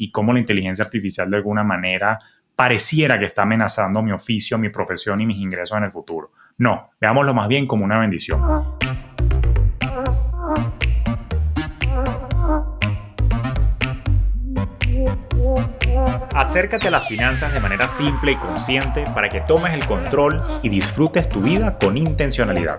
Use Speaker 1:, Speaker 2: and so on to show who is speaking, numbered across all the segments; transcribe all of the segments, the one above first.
Speaker 1: y cómo la inteligencia artificial de alguna manera pareciera que está amenazando mi oficio, mi profesión y mis ingresos en el futuro. No, veámoslo más bien como una bendición. Acércate a las finanzas de manera simple y consciente para que tomes el control y disfrutes tu vida con intencionalidad.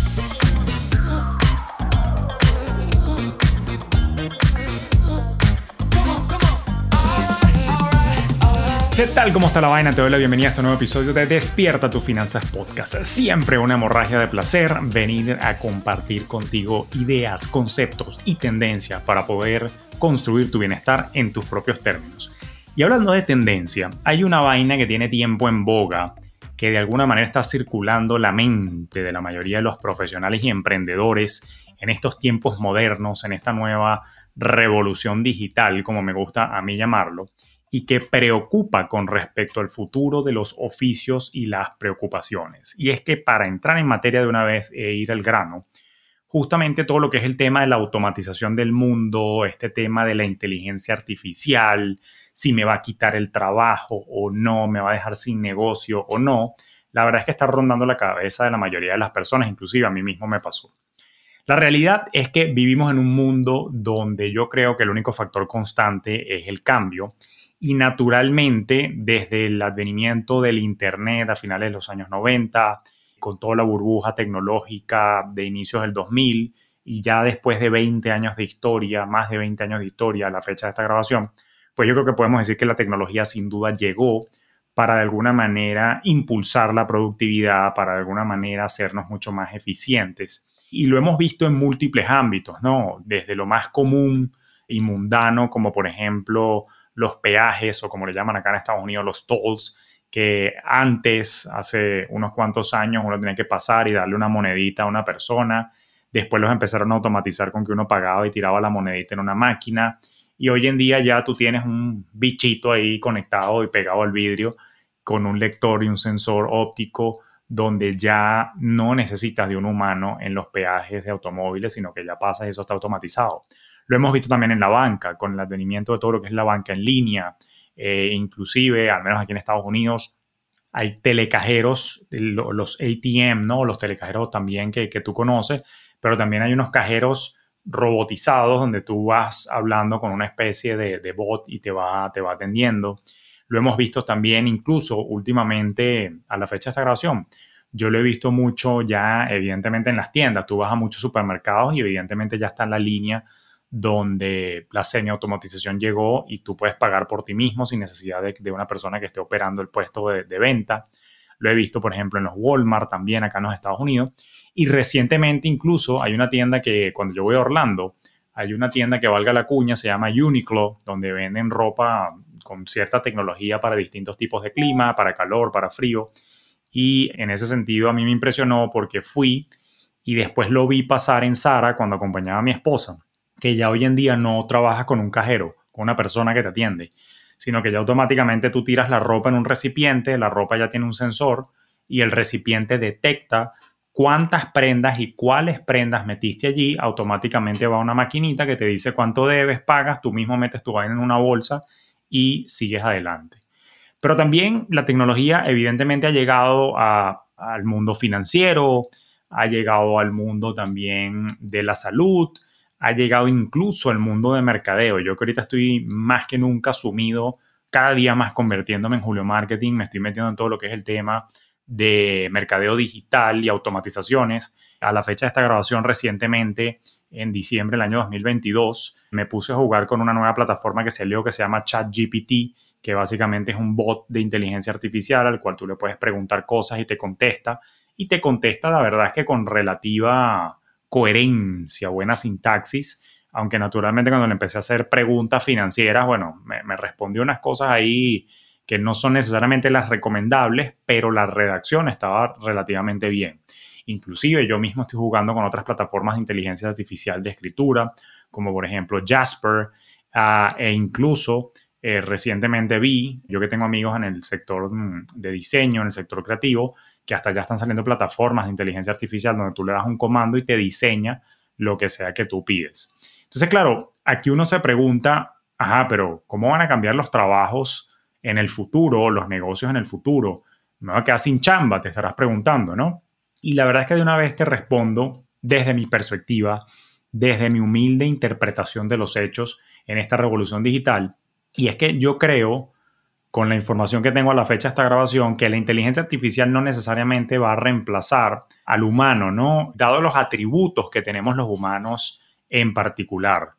Speaker 1: ¿Qué tal? ¿Cómo está la vaina? Te doy la bienvenida a este nuevo episodio de Despierta tus finanzas podcast. Siempre una hemorragia de placer venir a compartir contigo ideas, conceptos y tendencias para poder construir tu bienestar en tus propios términos. Y hablando de tendencia, hay una vaina que tiene tiempo en boga que de alguna manera está circulando la mente de la mayoría de los profesionales y emprendedores en estos tiempos modernos, en esta nueva revolución digital, como me gusta a mí llamarlo y que preocupa con respecto al futuro de los oficios y las preocupaciones. Y es que para entrar en materia de una vez e ir al grano, justamente todo lo que es el tema de la automatización del mundo, este tema de la inteligencia artificial, si me va a quitar el trabajo o no, me va a dejar sin negocio o no, la verdad es que está rondando la cabeza de la mayoría de las personas, inclusive a mí mismo me pasó. La realidad es que vivimos en un mundo donde yo creo que el único factor constante es el cambio y naturalmente desde el advenimiento del Internet a finales de los años 90, con toda la burbuja tecnológica de inicios del 2000 y ya después de 20 años de historia, más de 20 años de historia a la fecha de esta grabación, pues yo creo que podemos decir que la tecnología sin duda llegó para de alguna manera impulsar la productividad, para de alguna manera hacernos mucho más eficientes. Y lo hemos visto en múltiples ámbitos, ¿no? Desde lo más común y mundano, como por ejemplo los peajes o como le llaman acá en Estados Unidos los tolls, que antes, hace unos cuantos años, uno tenía que pasar y darle una monedita a una persona. Después los empezaron a automatizar con que uno pagaba y tiraba la monedita en una máquina. Y hoy en día ya tú tienes un bichito ahí conectado y pegado al vidrio con un lector y un sensor óptico donde ya no necesitas de un humano en los peajes de automóviles, sino que ya pasas y eso está automatizado. Lo hemos visto también en la banca, con el advenimiento de todo lo que es la banca en línea, eh, inclusive, al menos aquí en Estados Unidos, hay telecajeros, los ATM, ¿no? Los telecajeros también que, tú conoces, pero también hay unos cajeros robotizados donde tú vas hablando con una especie de, bot y te va, te va atendiendo. Lo hemos visto también incluso últimamente a la fecha de esta grabación. Yo lo he visto mucho ya evidentemente en las tiendas. Tú vas a muchos supermercados y evidentemente ya está en la línea donde la semi-automatización llegó y tú puedes pagar por ti mismo sin necesidad de, una persona que esté operando el puesto de, venta. Lo he visto, por ejemplo, en los Walmart también acá en los Estados Unidos. Y recientemente incluso hay una tienda que cuando yo voy a Orlando, hay una tienda que valga la cuña, se llama Uniqlo, donde venden ropa con cierta tecnología para distintos tipos de clima, para calor, para frío. Y en ese sentido a mí me impresionó porque fui y después lo vi pasar en Sara cuando acompañaba a mi esposa que ya hoy en día no trabajas con un cajero, con una persona que te atiende, sino que ya automáticamente tú tiras la ropa en un recipiente, la ropa ya tiene un sensor y el recipiente detecta cuántas prendas y cuáles prendas metiste allí, automáticamente va una maquinita que te dice cuánto debes, pagas, tú mismo metes tu vaina en una bolsa y sigues adelante. Pero también la tecnología evidentemente ha llegado al mundo financiero, ha llegado al mundo también de la salud, ha llegado incluso al mundo de mercadeo. Yo que ahorita estoy más que nunca sumido, cada día más convirtiéndome en Julio Marketing, me estoy metiendo en todo lo que es el tema de mercadeo digital y automatizaciones. A la fecha de esta grabación recientemente, en diciembre del año 2022, me puse a jugar con una nueva plataforma que salió que se llama ChatGPT, que básicamente es un bot de inteligencia artificial al cual tú le puedes preguntar cosas y te contesta. Y te contesta, la verdad es que con relativa coherencia, buena sintaxis, aunque naturalmente cuando le empecé a hacer preguntas financieras, bueno, me, respondió unas cosas ahí que no son necesariamente las recomendables, pero la redacción estaba relativamente bien. Inclusive yo mismo estoy jugando con otras plataformas de inteligencia artificial de escritura, como por ejemplo Jasper, ah, e incluso eh, recientemente vi, yo que tengo amigos en el sector mm, de diseño, en el sector creativo, que hasta ya están saliendo plataformas de inteligencia artificial donde tú le das un comando y te diseña lo que sea que tú pides. Entonces, claro, aquí uno se pregunta, ajá, pero ¿cómo van a cambiar los trabajos en el futuro, los negocios en el futuro? Me va a quedar sin chamba, te estarás preguntando, ¿no? Y la verdad es que de una vez te respondo desde mi perspectiva, desde mi humilde interpretación de los hechos en esta revolución digital. Y es que yo creo, con la información que tengo a la fecha de esta grabación, que la inteligencia artificial no necesariamente va a reemplazar al humano, ¿no? Dado los atributos que tenemos los humanos en particular,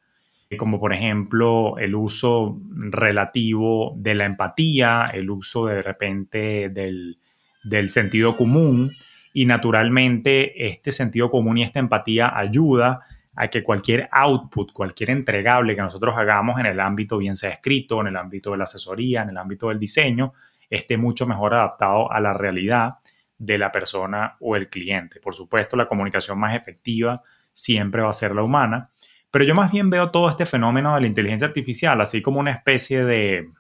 Speaker 1: como por ejemplo el uso relativo de la empatía, el uso de repente del, del sentido común, y naturalmente este sentido común y esta empatía ayuda a que cualquier output, cualquier entregable que nosotros hagamos en el ámbito, bien sea escrito, en el ámbito de la asesoría, en el ámbito del diseño, esté mucho mejor adaptado a la realidad de la persona o el cliente. Por supuesto, la comunicación más efectiva siempre va a ser la humana, pero yo más bien veo todo este fenómeno de la inteligencia artificial así como una especie de,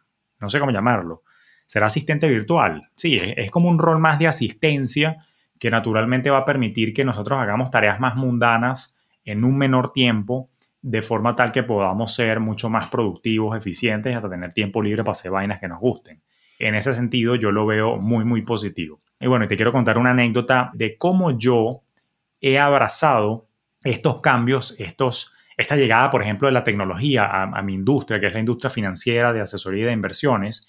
Speaker 1: no sé cómo llamarlo, será asistente virtual. Sí, es, como un rol más de asistencia que naturalmente va a permitir que nosotros hagamos tareas más mundanas en un menor tiempo, de forma tal que podamos ser mucho más productivos, eficientes hasta tener tiempo libre para hacer vainas que nos gusten. En ese sentido, yo lo veo muy, muy positivo. Y bueno, te quiero contar una anécdota de cómo yo he abrazado estos cambios, estos, esta llegada, por ejemplo, de la tecnología a, a mi industria, que es la industria financiera de asesoría y de inversiones.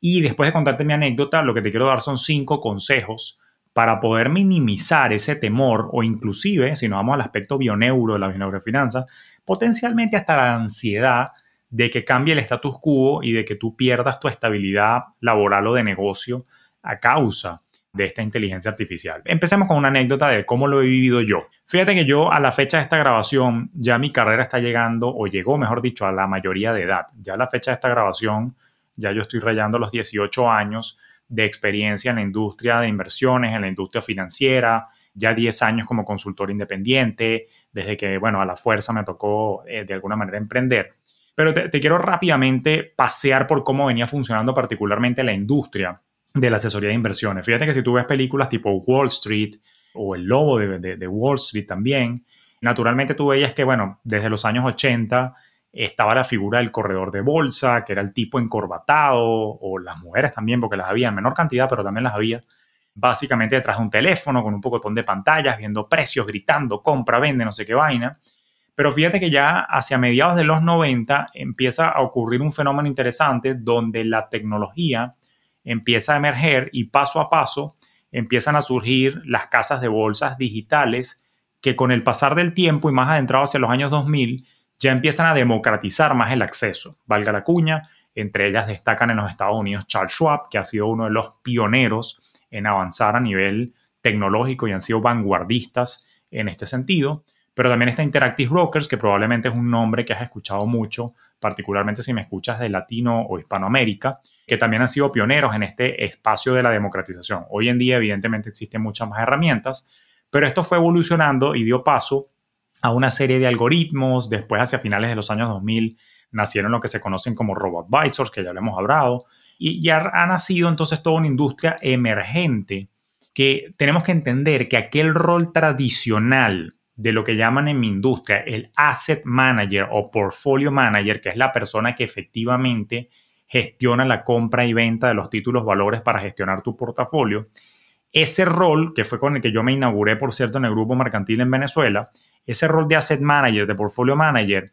Speaker 1: Y después de contarte mi anécdota, lo que te quiero dar son cinco consejos para poder minimizar ese temor o inclusive, si nos vamos al aspecto bioneuro de la finanzas, potencialmente hasta la ansiedad de que cambie el status quo y de que tú pierdas tu estabilidad laboral o de negocio a causa de esta inteligencia artificial. Empecemos con una anécdota de cómo lo he vivido yo. Fíjate que yo a la fecha de esta grabación ya mi carrera está llegando o llegó, mejor dicho, a la mayoría de edad. Ya a la fecha de esta grabación ya yo estoy rayando los 18 años de experiencia en la industria de inversiones, en la industria financiera, ya 10 años como consultor independiente, desde que, bueno, a la fuerza me tocó eh, de alguna manera emprender. Pero te, quiero rápidamente pasear por cómo venía funcionando particularmente la industria de la asesoría de inversiones. Fíjate que si tú ves películas tipo Wall Street o El Lobo de, de Wall Street también, naturalmente tú veías que, bueno, desde los años 80 estaba la figura del corredor de bolsa, que era el tipo encorbatado, o las mujeres también, porque las había en menor cantidad, pero también las había, básicamente detrás de un teléfono con un pocotón de pantallas, viendo precios, gritando, compra, vende, no sé qué vaina. Pero fíjate que ya hacia mediados de los 90 empieza a ocurrir un fenómeno interesante donde la tecnología empieza a emerger y paso a paso empiezan a surgir las casas de bolsas digitales que con el pasar del tiempo y más adentrado hacia los años 2000 ya empiezan a democratizar más el acceso. Valga la cuña, entre ellas destacan en los Estados Unidos Charles Schwab, que ha sido uno de los pioneros en avanzar a nivel tecnológico y han sido vanguardistas en este sentido. Pero también está Interactive Brokers, que probablemente es un nombre que has escuchado mucho, particularmente si me escuchas de Latino o Hispanoamérica, que también han sido pioneros en este espacio de la democratización. Hoy en día, evidentemente, existen muchas más herramientas, pero esto fue evolucionando y dio paso a una serie de algoritmos. Después, hacia finales de los años 2000, nacieron lo que se conocen como robot advisors, que ya lo hemos hablado, y ya ha nacido entonces toda una industria emergente que tenemos que entender que aquel rol tradicional de lo que llaman en mi industria el asset manager o portfolio manager, que es la persona que efectivamente gestiona la compra y venta de los títulos valores para gestionar tu portafolio, ese rol, que fue con el que yo me inauguré, por cierto, en el grupo mercantil en Venezuela, ese rol de asset manager, de portfolio manager,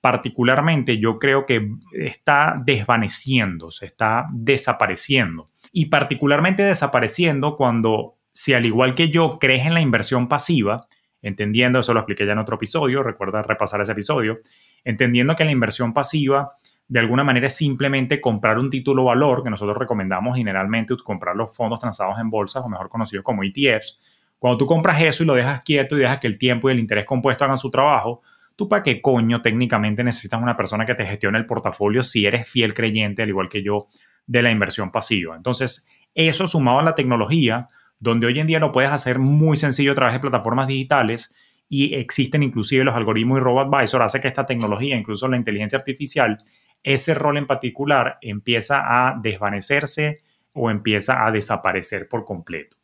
Speaker 1: particularmente yo creo que está desvaneciendo, se está desapareciendo. Y particularmente desapareciendo cuando, si al igual que yo crees en la inversión pasiva, entendiendo, eso lo expliqué ya en otro episodio, recuerda repasar ese episodio, entendiendo que la inversión pasiva de alguna manera es simplemente comprar un título valor, que nosotros recomendamos generalmente comprar los fondos transados en bolsas o mejor conocidos como ETFs, cuando tú compras eso y lo dejas quieto y dejas que el tiempo y el interés compuesto hagan su trabajo, ¿tú para qué coño técnicamente necesitas una persona que te gestione el portafolio si eres fiel creyente, al igual que yo, de la inversión pasiva? Entonces, eso sumado a la tecnología, donde hoy en día lo puedes hacer muy sencillo a través de plataformas digitales y existen inclusive los algoritmos y RoboAdvisor, hace que esta tecnología, incluso la inteligencia artificial, ese rol en particular empieza a desvanecerse o empieza a desaparecer por completo.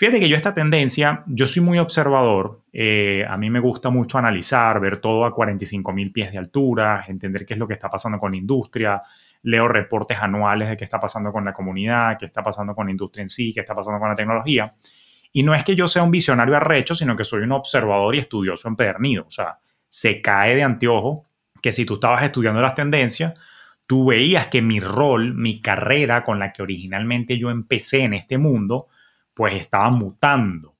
Speaker 1: Fíjate que yo esta tendencia, yo soy muy observador, eh, a mí me gusta mucho analizar, ver todo a 45 mil pies de altura, entender qué es lo que está pasando con la industria, leo reportes anuales de qué está pasando con la comunidad, qué está pasando con la industria en sí, qué está pasando con la tecnología. Y no es que yo sea un visionario arrecho, sino que soy un observador y estudioso empedernido. O sea, se cae de anteojo que si tú estabas estudiando las tendencias, tú veías que mi rol, mi carrera con la que originalmente yo empecé en este mundo, pues estaba mutando.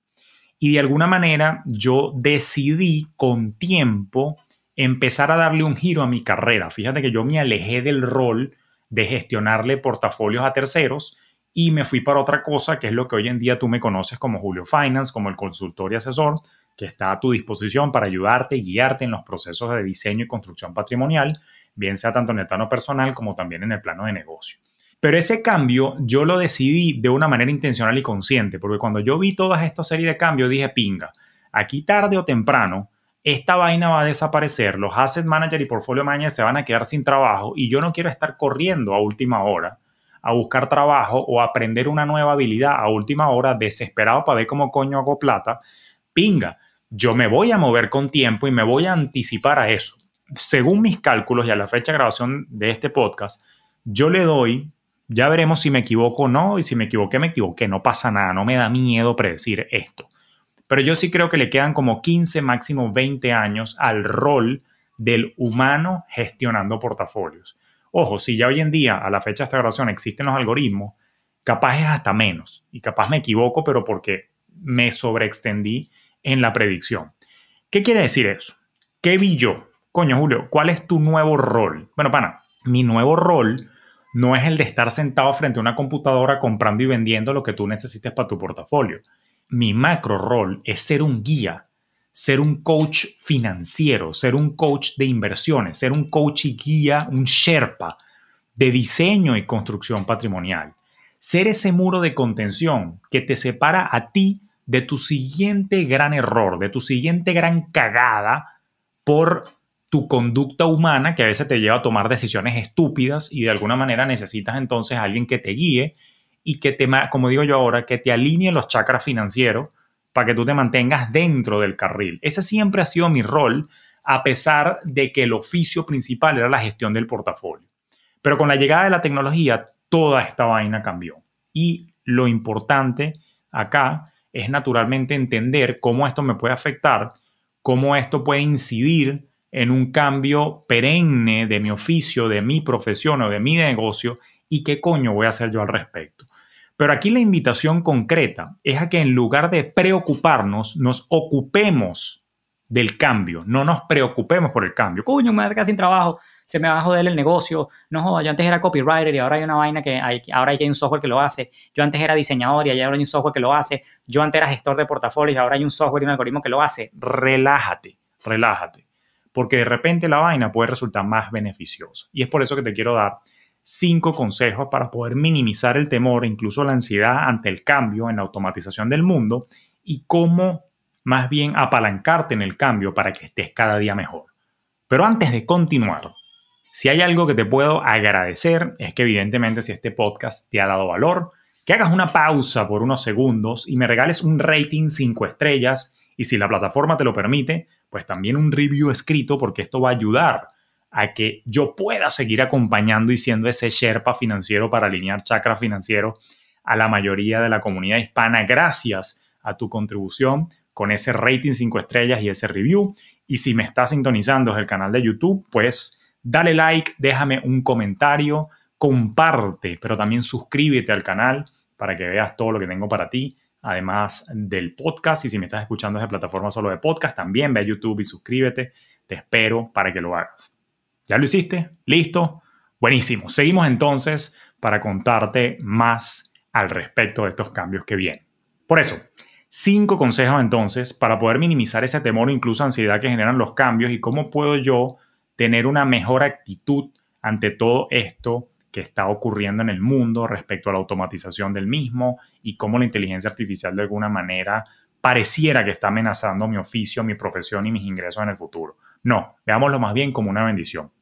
Speaker 1: Y de alguna manera yo decidí con tiempo empezar a darle un giro a mi carrera. Fíjate que yo me alejé del rol de gestionarle portafolios a terceros y me fui para otra cosa, que es lo que hoy en día tú me conoces como Julio Finance, como el consultor y asesor, que está a tu disposición para ayudarte y guiarte en los procesos de diseño y construcción patrimonial, bien sea tanto en el plano personal como también en el plano de negocio. Pero ese cambio yo lo decidí de una manera intencional y consciente, porque cuando yo vi toda esta serie de cambios dije, pinga, aquí tarde o temprano, esta vaina va a desaparecer, los asset manager y portfolio manager se van a quedar sin trabajo y yo no quiero estar corriendo a última hora a buscar trabajo o aprender una nueva habilidad a última hora, desesperado para ver cómo coño hago plata, pinga, yo me voy a mover con tiempo y me voy a anticipar a eso. Según mis cálculos y a la fecha de grabación de este podcast, yo le doy, ya veremos si me equivoco o no, y si me equivoqué, me equivoqué, no pasa nada, no me da miedo predecir esto. Pero yo sí creo que le quedan como 15, máximo 20 años al rol del humano gestionando portafolios. Ojo, si ya hoy en día, a la fecha de esta grabación, existen los algoritmos, capaz es hasta menos. Y capaz me equivoco, pero porque me sobreextendí en la predicción. ¿Qué quiere decir eso? ¿Qué vi yo? Coño, Julio, ¿cuál es tu nuevo rol? Bueno, pana, mi nuevo rol no es el de estar sentado frente a una computadora comprando y vendiendo lo que tú necesites para tu portafolio. Mi macro rol es ser un guía ser un coach financiero, ser un coach de inversiones, ser un coach y guía, un Sherpa de diseño y construcción patrimonial. Ser ese muro de contención que te separa a ti de tu siguiente gran error, de tu siguiente gran cagada por tu conducta humana que a veces te lleva a tomar decisiones estúpidas y de alguna manera necesitas entonces a alguien que te guíe y que te, como digo yo ahora, que te alinee los chakras financieros para que tú te mantengas dentro del carril. Ese siempre ha sido mi rol, a pesar de que el oficio principal era la gestión del portafolio. Pero con la llegada de la tecnología, toda esta vaina cambió. Y lo importante acá es naturalmente entender cómo esto me puede afectar, cómo esto puede incidir en un cambio perenne de mi oficio, de mi profesión o de mi negocio y qué coño voy a hacer yo al respecto. Pero aquí la invitación concreta es a que en lugar de preocuparnos, nos ocupemos del cambio, no nos preocupemos por el cambio.
Speaker 2: Coño, me voy a quedar sin trabajo, se me va a joder el negocio. No yo antes era copywriter y ahora hay una vaina que hay, ahora hay un software que lo hace. Yo antes era diseñador y ahora hay un software que lo hace. Yo antes era gestor de portafolios y ahora hay un software y un algoritmo que lo hace.
Speaker 1: Relájate, relájate, porque de repente la vaina puede resultar más beneficiosa. Y es por eso que te quiero dar cinco consejos para poder minimizar el temor incluso la ansiedad ante el cambio en la automatización del mundo y cómo más bien apalancarte en el cambio para que estés cada día mejor. Pero antes de continuar, si hay algo que te puedo agradecer es que evidentemente si este podcast te ha dado valor, que hagas una pausa por unos segundos y me regales un rating 5 estrellas y si la plataforma te lo permite, pues también un review escrito porque esto va a ayudar a que yo pueda seguir acompañando y siendo ese Sherpa financiero para alinear chakra financiero a la mayoría de la comunidad hispana gracias a tu contribución con ese rating 5 estrellas y ese review. Y si me estás sintonizando el canal de YouTube, pues dale like, déjame un comentario, comparte, pero también suscríbete al canal para que veas todo lo que tengo para ti, además del podcast. Y si me estás escuchando desde plataforma solo de podcast, también ve a YouTube y suscríbete. Te espero para que lo hagas. ¿Ya lo hiciste? ¿Listo? Buenísimo. Seguimos entonces para contarte más al respecto de estos cambios que vienen. Por eso, cinco consejos entonces para poder minimizar ese temor o incluso ansiedad que generan los cambios y cómo puedo yo tener una mejor actitud ante todo esto que está ocurriendo en el mundo respecto a la automatización del mismo y cómo la inteligencia artificial de alguna manera pareciera que está amenazando mi oficio, mi profesión y mis ingresos en el futuro. No, veámoslo más bien como una bendición.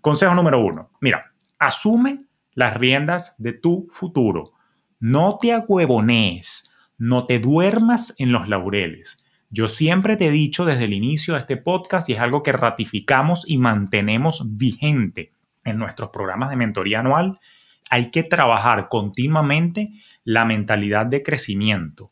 Speaker 1: Consejo número uno, mira, asume las riendas de tu futuro. No te agüevonees, no te duermas en los laureles. Yo siempre te he dicho desde el inicio de este podcast y es algo que ratificamos y mantenemos vigente en nuestros programas de mentoría anual. Hay que trabajar continuamente la mentalidad de crecimiento.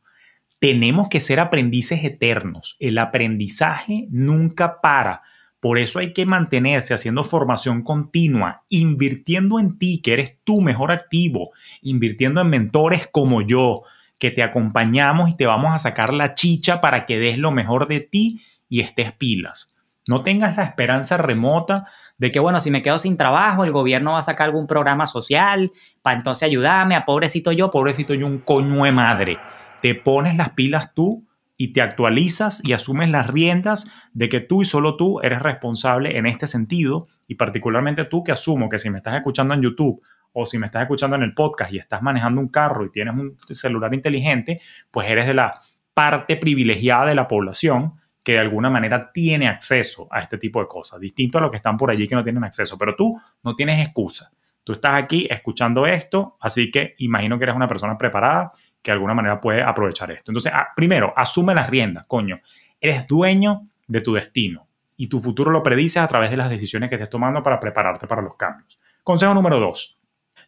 Speaker 1: Tenemos que ser aprendices eternos. El aprendizaje nunca para. Por eso hay que mantenerse haciendo formación continua, invirtiendo en ti, que eres tu mejor activo, invirtiendo en mentores como yo, que te acompañamos y te vamos a sacar la chicha para que des lo mejor de ti y estés pilas. No tengas la esperanza remota
Speaker 2: de que, bueno, si me quedo sin trabajo, el gobierno va a sacar algún programa social para entonces ayudarme a pobrecito yo.
Speaker 1: Pobrecito yo, un coño de madre. Te pones las pilas tú y te actualizas y asumes las riendas de que tú y solo tú eres responsable en este sentido y particularmente tú que asumo que si me estás escuchando en YouTube o si me estás escuchando en el podcast y estás manejando un carro y tienes un celular inteligente, pues eres de la parte privilegiada de la población que de alguna manera tiene acceso a este tipo de cosas, distinto a los que están por allí que no tienen acceso, pero tú no tienes excusa. Tú estás aquí escuchando esto, así que imagino que eres una persona preparada que de alguna manera puede aprovechar esto. Entonces, ah, primero, asume las riendas, coño. Eres dueño de tu destino y tu futuro lo predices a través de las decisiones que estés tomando para prepararte para los cambios. Consejo número dos,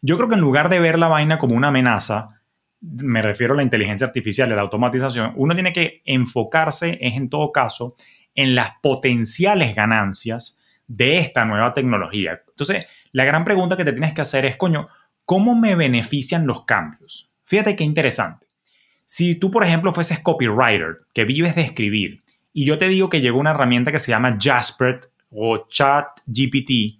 Speaker 1: yo creo que en lugar de ver la vaina como una amenaza, me refiero a la inteligencia artificial, a la automatización, uno tiene que enfocarse, es en todo caso, en las potenciales ganancias de esta nueva tecnología. Entonces, la gran pregunta que te tienes que hacer es, coño, ¿cómo me benefician los cambios? Fíjate qué interesante. Si tú, por ejemplo, fueses copywriter, que vives de escribir, y yo te digo que llegó una herramienta que se llama Jasper o ChatGPT,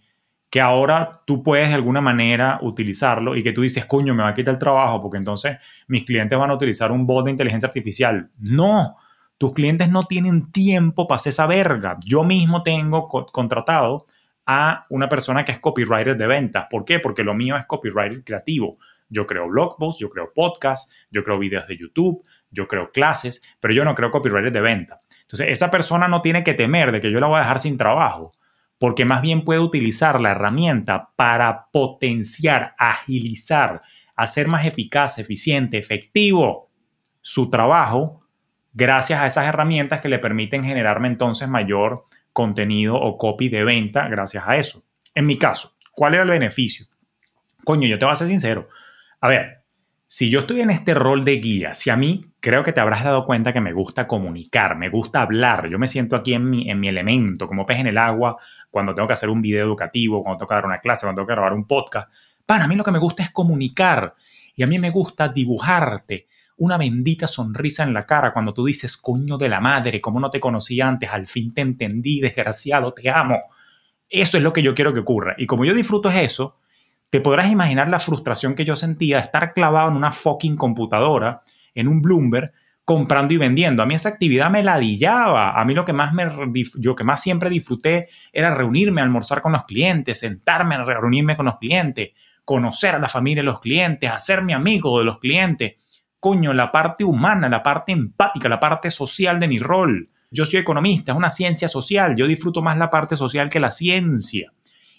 Speaker 1: que ahora tú puedes de alguna manera utilizarlo y que tú dices, coño, me va a quitar el trabajo porque entonces mis clientes van a utilizar un bot de inteligencia artificial. No, tus clientes no tienen tiempo para hacer esa verga. Yo mismo tengo contratado a una persona que es copywriter de ventas. ¿Por qué? Porque lo mío es copywriter creativo. Yo creo blog posts, yo creo podcasts, yo creo videos de YouTube, yo creo clases, pero yo no creo copywriter de venta. Entonces, esa persona no tiene que temer de que yo la voy a dejar sin trabajo porque más bien puede utilizar la herramienta para potenciar, agilizar, hacer más eficaz, eficiente, efectivo su trabajo gracias a esas herramientas que le permiten generarme entonces mayor contenido o copy de venta gracias a eso. En mi caso, ¿cuál era el beneficio? Coño, yo te voy a ser sincero. A ver, si yo estoy en este rol de guía, si a mí creo que te habrás dado cuenta que me gusta comunicar, me gusta hablar, yo me siento aquí en mi, en mi elemento, como pez en el agua, cuando tengo que hacer un video educativo, cuando tengo que dar una clase, cuando tengo que grabar un podcast. Para a mí lo que me gusta es comunicar y a mí me gusta dibujarte una bendita sonrisa en la cara cuando tú dices, coño de la madre, como no te conocí antes, al fin te entendí, desgraciado, te amo. Eso es lo que yo quiero que ocurra. Y como yo disfruto es eso, te podrás imaginar la frustración que yo sentía de estar clavado en una fucking computadora, en un Bloomberg, comprando y vendiendo. A mí esa actividad me ladillaba. A mí lo que más me que más siempre disfruté era reunirme, almorzar con los clientes, sentarme a reunirme con los clientes, conocer a la familia de los clientes, hacerme amigo de los clientes. Coño, la parte humana, la parte empática, la parte social de mi rol. Yo soy economista, es una ciencia social. Yo disfruto más la parte social que la ciencia.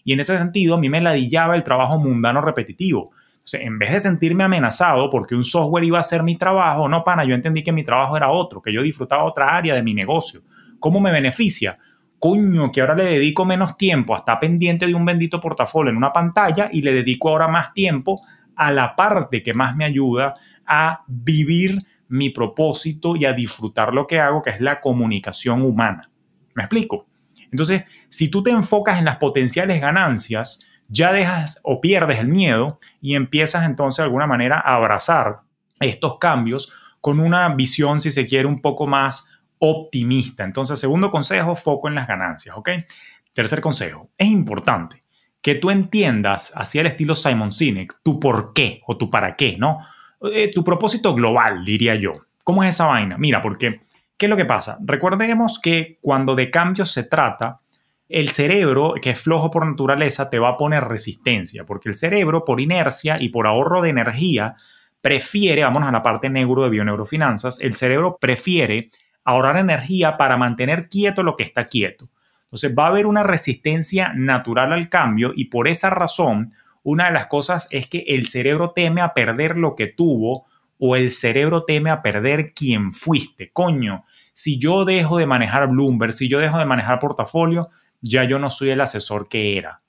Speaker 1: Y en ese sentido, a mí me ladillaba el trabajo mundano repetitivo. En vez de sentirme amenazado porque un software iba a hacer mi trabajo, no, pana, yo entendí que mi trabajo era otro, que yo disfrutaba otra área de mi negocio. ¿Cómo me beneficia? Coño, que ahora le dedico menos tiempo a estar pendiente de un bendito portafolio en una pantalla y le dedico ahora más tiempo a la parte que más me ayuda a vivir mi propósito y a disfrutar lo que hago, que es la comunicación humana. ¿Me explico? Entonces, si tú te enfocas en las potenciales ganancias, ya dejas o pierdes el miedo y empiezas entonces de alguna manera a abrazar estos cambios con una visión, si se quiere, un poco más optimista. Entonces, segundo consejo, foco en las ganancias, ¿ok? Tercer consejo, es importante que tú entiendas, hacia el estilo Simon Sinek, tu por qué o tu para qué, ¿no? Eh, tu propósito global, diría yo. ¿Cómo es esa vaina? Mira, porque ¿Qué es lo que pasa? Recordemos que cuando de cambios se trata, el cerebro, que es flojo por naturaleza, te va a poner resistencia, porque el cerebro, por inercia y por ahorro de energía, prefiere, vámonos a la parte neuro de bioneurofinanzas, el cerebro prefiere ahorrar energía para mantener quieto lo que está quieto. Entonces va a haber una resistencia natural al cambio y por esa razón una de las cosas es que el cerebro teme a perder lo que tuvo o el cerebro teme a perder quien fuiste. Coño, si yo dejo de manejar Bloomberg, si yo dejo de manejar portafolio, ya yo no soy el asesor que era.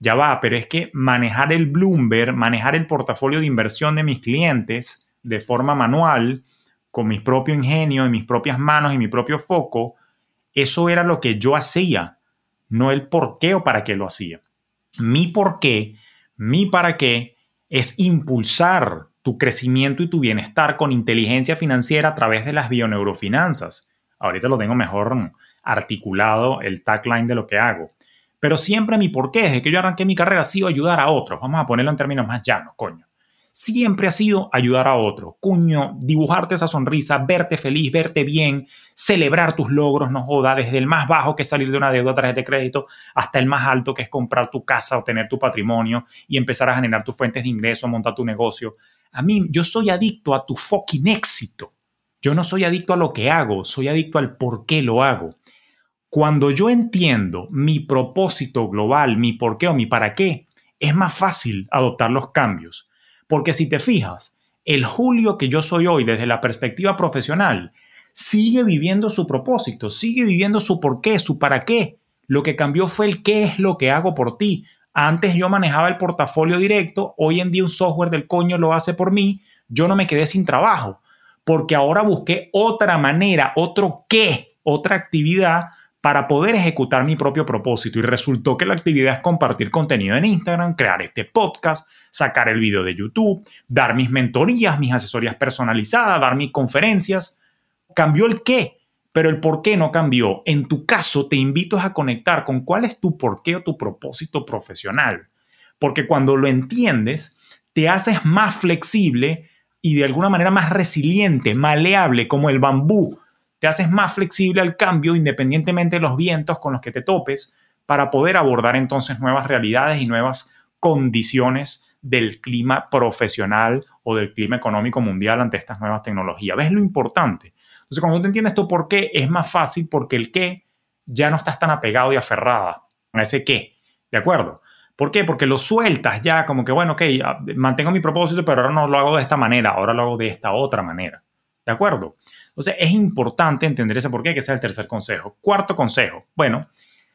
Speaker 1: Ya va, pero es que manejar el Bloomberg, manejar el portafolio de inversión de mis clientes de forma manual, con mi propio ingenio, en mis propias manos y mi propio foco, eso era lo que yo hacía, no el por qué o para qué lo hacía. Mi por qué, mi para qué es impulsar tu crecimiento y tu bienestar con inteligencia financiera a través de las bioneurofinanzas. Ahorita lo tengo mejor articulado el tagline de lo que hago. Pero siempre mi porqué, desde que yo arranqué mi carrera, ha sido ayudar a otros. Vamos a ponerlo en términos más llanos, coño. Siempre ha sido ayudar a otros. Coño, dibujarte esa sonrisa, verte feliz, verte bien, celebrar tus logros, no joda, desde el más bajo que es salir de una deuda a través de crédito hasta el más alto que es comprar tu casa o tener tu patrimonio y empezar a generar tus fuentes de ingreso, montar tu negocio. A mí, yo soy adicto a tu fucking éxito. Yo no soy adicto a lo que hago, soy adicto al por qué lo hago. Cuando yo entiendo mi propósito global, mi por qué o mi para qué, es más fácil adoptar los cambios. Porque si te fijas, el Julio que yo soy hoy desde la perspectiva profesional sigue viviendo su propósito, sigue viviendo su por qué, su para qué. Lo que cambió fue el qué es lo que hago por ti. Antes yo manejaba el portafolio directo, hoy en día un software del coño lo hace por mí, yo no me quedé sin trabajo, porque ahora busqué otra manera, otro qué, otra actividad para poder ejecutar mi propio propósito y resultó que la actividad es compartir contenido en Instagram, crear este podcast, sacar el video de YouTube, dar mis mentorías, mis asesorías personalizadas, dar mis conferencias. Cambió el qué, pero el por qué no cambió. En tu caso, te invito a conectar con cuál es tu por qué o tu propósito profesional. Porque cuando lo entiendes, te haces más flexible y de alguna manera más resiliente, maleable, como el bambú te haces más flexible al cambio independientemente de los vientos con los que te topes para poder abordar entonces nuevas realidades y nuevas condiciones del clima profesional o del clima económico mundial ante estas nuevas tecnologías. ¿Ves lo importante? Entonces, cuando tú entiendes esto, ¿por qué? Es más fácil porque el qué ya no estás tan apegado y aferrada a ese qué. ¿De acuerdo? ¿Por qué? Porque lo sueltas ya como que, bueno, ok, mantengo mi propósito, pero ahora no lo hago de esta manera, ahora lo hago de esta otra manera. ¿De acuerdo? Entonces es importante entender ese por qué, que sea el tercer consejo. Cuarto consejo, bueno,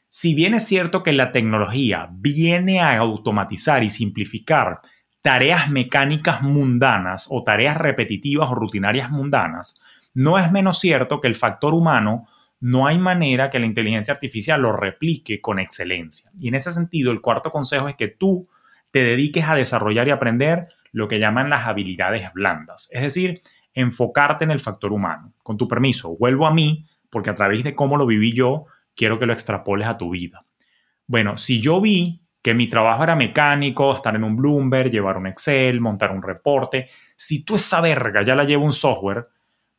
Speaker 1: si bien es cierto que la tecnología viene a automatizar y simplificar tareas mecánicas mundanas o tareas repetitivas o rutinarias mundanas, no es menos cierto que el factor humano no hay manera que la inteligencia artificial lo replique con excelencia. Y en ese sentido, el cuarto consejo es que tú te dediques a desarrollar y aprender lo que llaman las habilidades blandas. Es decir, enfocarte en el factor humano. Con tu permiso, vuelvo a mí porque a través de cómo lo viví yo, quiero que lo extrapoles a tu vida. Bueno, si yo vi que mi trabajo era mecánico, estar en un Bloomberg, llevar un Excel, montar un reporte, si tú esa verga ya la lleva un software,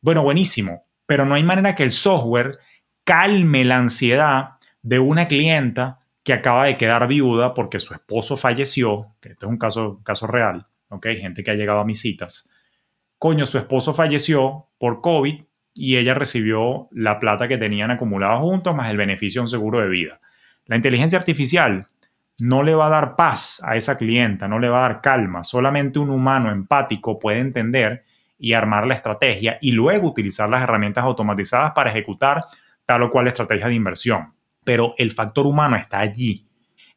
Speaker 1: bueno, buenísimo, pero no hay manera que el software calme la ansiedad de una clienta que acaba de quedar viuda porque su esposo falleció, este es un caso, caso real, ¿ok? Gente que ha llegado a mis citas coño, su esposo falleció por COVID y ella recibió la plata que tenían acumulada juntos más el beneficio de un seguro de vida. La inteligencia artificial no le va a dar paz a esa clienta, no le va a dar calma. Solamente un humano empático puede entender y armar la estrategia y luego utilizar las herramientas automatizadas para ejecutar tal o cual estrategia de inversión. Pero el factor humano está allí.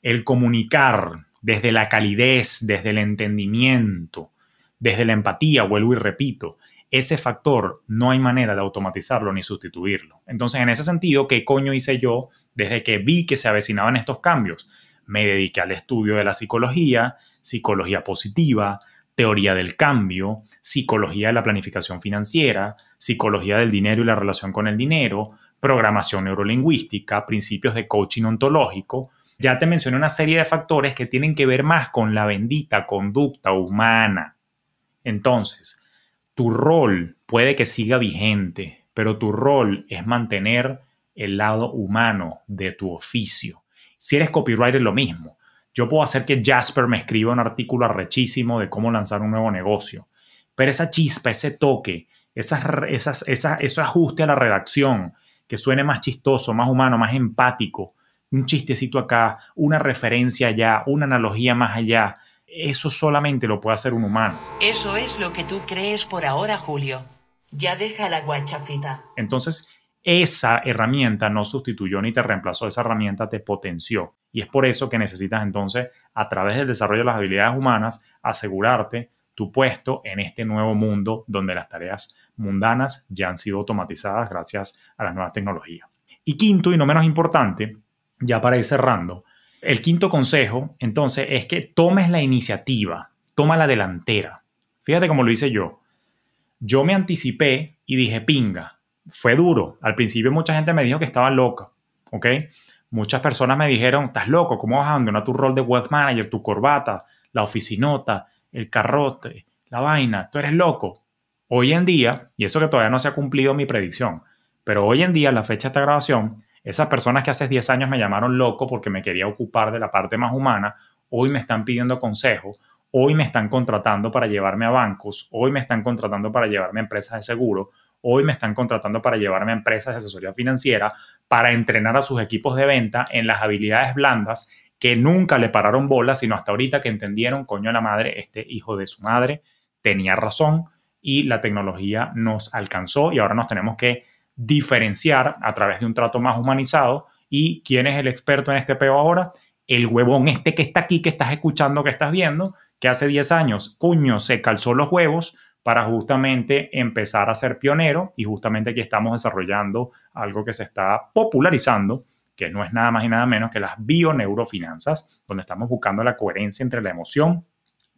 Speaker 1: El comunicar desde la calidez, desde el entendimiento, desde la empatía, vuelvo y repito, ese factor no hay manera de automatizarlo ni sustituirlo. Entonces, en ese sentido, ¿qué coño hice yo desde que vi que se avecinaban estos cambios? Me dediqué al estudio de la psicología, psicología positiva, teoría del cambio, psicología de la planificación financiera, psicología del dinero y la relación con el dinero, programación neurolingüística, principios de coaching ontológico. Ya te mencioné una serie de factores que tienen que ver más con la bendita conducta humana entonces, tu rol puede que siga vigente, pero tu rol es mantener el lado humano de tu oficio. Si eres copywriter, lo mismo. Yo puedo hacer que Jasper me escriba un artículo arrechísimo de cómo lanzar un nuevo negocio, pero esa chispa, ese toque, esas, esas, esas, ese ajuste a la redacción, que suene más chistoso, más humano, más empático, un chistecito acá, una referencia allá, una analogía más allá, eso solamente lo puede hacer un humano.
Speaker 3: Eso es lo que tú crees por ahora, Julio. Ya deja la guachafita.
Speaker 1: Entonces, esa herramienta no sustituyó ni te reemplazó, esa herramienta te potenció. Y es por eso que necesitas entonces, a través del desarrollo de las habilidades humanas, asegurarte tu puesto en este nuevo mundo donde las tareas mundanas ya han sido automatizadas gracias a las nuevas tecnologías. Y quinto, y no menos importante, ya para ir cerrando, el quinto consejo, entonces, es que tomes la iniciativa, toma la delantera. Fíjate cómo lo hice yo. Yo me anticipé y dije, pinga, fue duro. Al principio mucha gente me dijo que estaba loca, ¿ok? Muchas personas me dijeron, estás loco, ¿cómo vas a abandonar tu rol de web manager, tu corbata, la oficinota, el carrote, la vaina? Tú eres loco. Hoy en día, y eso que todavía no se ha cumplido mi predicción, pero hoy en día, la fecha de esta grabación, esas personas que hace 10 años me llamaron loco porque me quería ocupar de la parte más humana, hoy me están pidiendo consejo, hoy me están contratando para llevarme a bancos, hoy me están contratando para llevarme a empresas de seguro, hoy me están contratando para llevarme a empresas de asesoría financiera, para entrenar a sus equipos de venta en las habilidades blandas que nunca le pararon bola, sino hasta ahorita que entendieron, coño la madre, este hijo de su madre tenía razón y la tecnología nos alcanzó y ahora nos tenemos que diferenciar a través de un trato más humanizado. ¿Y quién es el experto en este peo ahora? El huevón este que está aquí, que estás escuchando, que estás viendo, que hace 10 años, cuño, se calzó los huevos para justamente empezar a ser pionero y justamente aquí estamos desarrollando algo que se está popularizando, que no es nada más y nada menos que las bioneurofinanzas, donde estamos buscando la coherencia entre la emoción,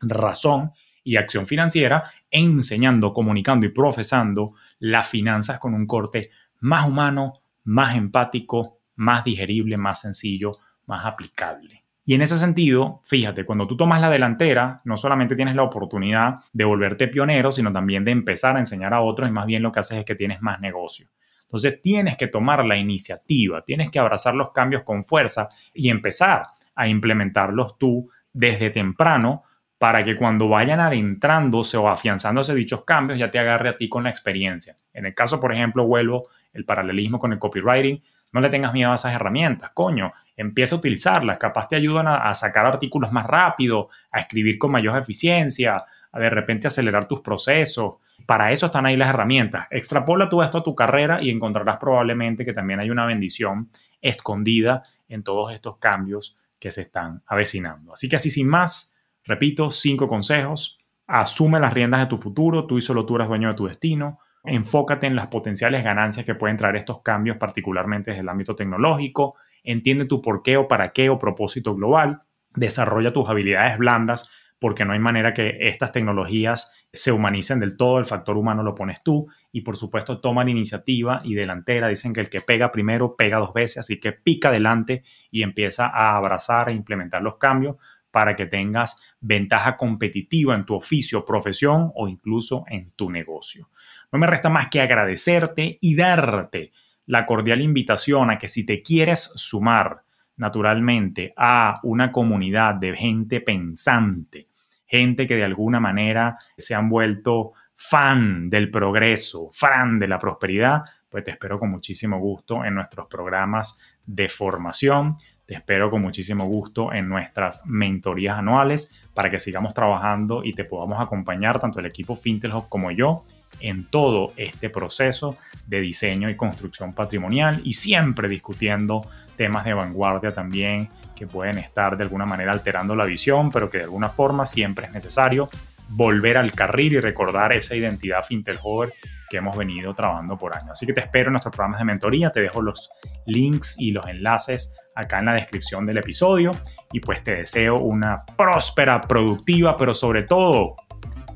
Speaker 1: razón y acción financiera, enseñando, comunicando y profesando las finanzas con un corte más humano, más empático, más digerible, más sencillo, más aplicable. Y en ese sentido, fíjate, cuando tú tomas la delantera, no solamente tienes la oportunidad de volverte pionero, sino también de empezar a enseñar a otros y más bien lo que haces es que tienes más negocio. Entonces tienes que tomar la iniciativa, tienes que abrazar los cambios con fuerza y empezar a implementarlos tú desde temprano para que cuando vayan adentrándose o afianzándose dichos cambios ya te agarre a ti con la experiencia. En el caso, por ejemplo, vuelvo el paralelismo con el copywriting, no le tengas miedo a esas herramientas, coño, empieza a utilizarlas, capaz te ayudan a, sacar artículos más rápido, a escribir con mayor eficiencia, a de repente acelerar tus procesos. Para eso están ahí las herramientas. Extrapola tú esto a tu carrera y encontrarás probablemente que también hay una bendición escondida en todos estos cambios que se están avecinando. Así que así sin más, Repito, cinco consejos. Asume las riendas de tu futuro, tú y solo tú eres dueño de tu destino. Enfócate en las potenciales ganancias que pueden traer estos cambios, particularmente desde el ámbito tecnológico. Entiende tu por qué o para qué o propósito global. Desarrolla tus habilidades blandas porque no hay manera que estas tecnologías se humanicen del todo, el factor humano lo pones tú y por supuesto toma la iniciativa y delantera, dicen que el que pega primero pega dos veces, así que pica adelante y empieza a abrazar e implementar los cambios para que tengas ventaja competitiva en tu oficio, profesión o incluso en tu negocio. No me resta más que agradecerte y darte la cordial invitación a que si te quieres sumar naturalmente a una comunidad de gente pensante, gente que de alguna manera se han vuelto fan del progreso, fan de la prosperidad, pues te espero con muchísimo gusto en nuestros programas de formación te espero con muchísimo gusto en nuestras mentorías anuales para que sigamos trabajando y te podamos acompañar tanto el equipo Fintel como yo en todo este proceso de diseño y construcción patrimonial y siempre discutiendo temas de vanguardia también que pueden estar de alguna manera alterando la visión, pero que de alguna forma siempre es necesario volver al carril y recordar esa identidad Fintelhover que hemos venido trabajando por años. Así que te espero en nuestros programas de mentoría, te dejo los links y los enlaces acá en la descripción del episodio. Y pues te deseo una próspera, productiva, pero sobre todo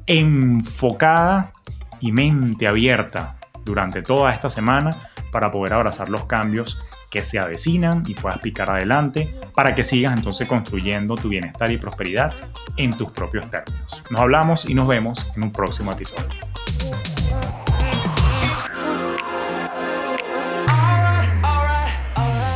Speaker 1: enfocada y mente abierta durante toda esta semana para poder abrazar los cambios que se avecinan y puedas picar adelante para que sigas entonces construyendo tu bienestar y prosperidad en tus propios términos. Nos hablamos y nos vemos en un próximo episodio.